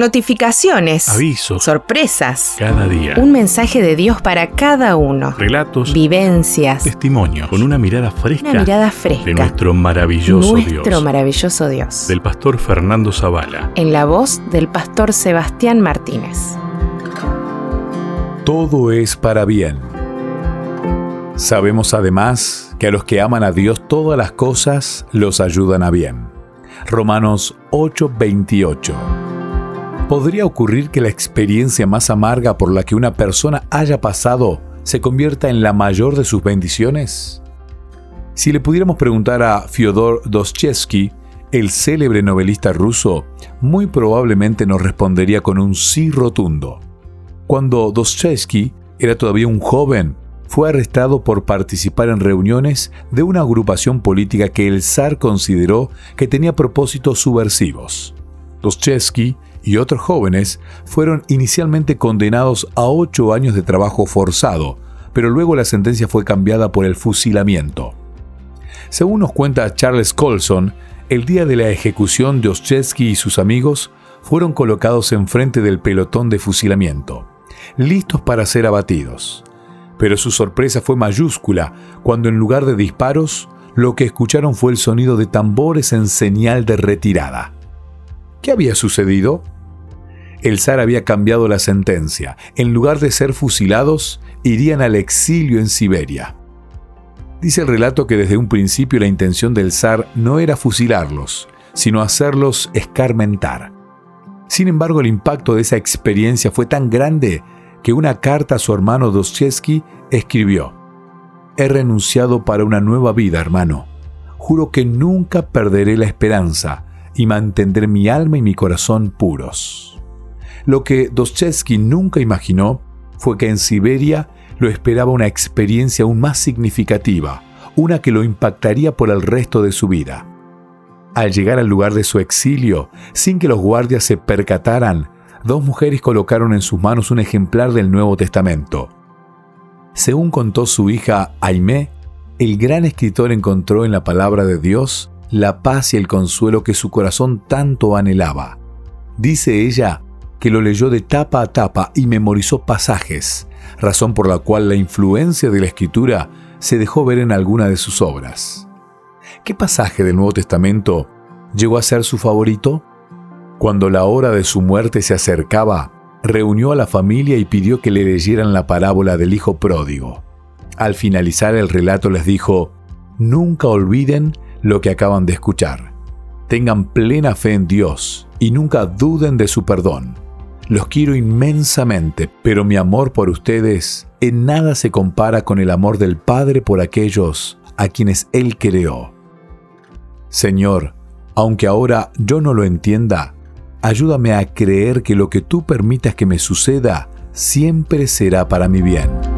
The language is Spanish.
Notificaciones. Avisos. Sorpresas. Cada día. Un mensaje de Dios para cada uno. Relatos. Vivencias. Testimonios. Con una mirada fresca. Una mirada fresca. De nuestro maravilloso Nuestro Dios. maravilloso Dios. Del pastor Fernando Zavala. En la voz del pastor Sebastián Martínez. Todo es para bien. Sabemos además que a los que aman a Dios todas las cosas los ayudan a bien. Romanos 8:28. ¿Podría ocurrir que la experiencia más amarga por la que una persona haya pasado se convierta en la mayor de sus bendiciones? Si le pudiéramos preguntar a Fyodor Dostoevsky, el célebre novelista ruso, muy probablemente nos respondería con un sí rotundo. Cuando Dostoevsky era todavía un joven, fue arrestado por participar en reuniones de una agrupación política que el zar consideró que tenía propósitos subversivos. Dostoevsky y otros jóvenes fueron inicialmente condenados a ocho años de trabajo forzado, pero luego la sentencia fue cambiada por el fusilamiento. Según nos cuenta Charles Colson, el día de la ejecución, Dostoevsky y sus amigos fueron colocados enfrente del pelotón de fusilamiento, listos para ser abatidos. Pero su sorpresa fue mayúscula cuando en lugar de disparos, lo que escucharon fue el sonido de tambores en señal de retirada. ¿Qué había sucedido? El zar había cambiado la sentencia. En lugar de ser fusilados, irían al exilio en Siberia. Dice el relato que desde un principio la intención del zar no era fusilarlos, sino hacerlos escarmentar. Sin embargo, el impacto de esa experiencia fue tan grande que una carta a su hermano Dostoevsky escribió: He renunciado para una nueva vida, hermano. Juro que nunca perderé la esperanza y mantendré mi alma y mi corazón puros. Lo que Dostoevsky nunca imaginó fue que en Siberia lo esperaba una experiencia aún más significativa, una que lo impactaría por el resto de su vida. Al llegar al lugar de su exilio, sin que los guardias se percataran, dos mujeres colocaron en sus manos un ejemplar del Nuevo Testamento. Según contó su hija Aimé, el gran escritor encontró en la palabra de Dios la paz y el consuelo que su corazón tanto anhelaba. Dice ella que lo leyó de tapa a tapa y memorizó pasajes, razón por la cual la influencia de la escritura se dejó ver en alguna de sus obras. ¿Qué pasaje del Nuevo Testamento llegó a ser su favorito? Cuando la hora de su muerte se acercaba, reunió a la familia y pidió que le leyeran la parábola del Hijo Pródigo. Al finalizar el relato les dijo, Nunca olviden lo que acaban de escuchar. Tengan plena fe en Dios y nunca duden de su perdón. Los quiero inmensamente, pero mi amor por ustedes en nada se compara con el amor del Padre por aquellos a quienes Él creó. Señor, aunque ahora yo no lo entienda, ayúdame a creer que lo que tú permitas que me suceda siempre será para mi bien.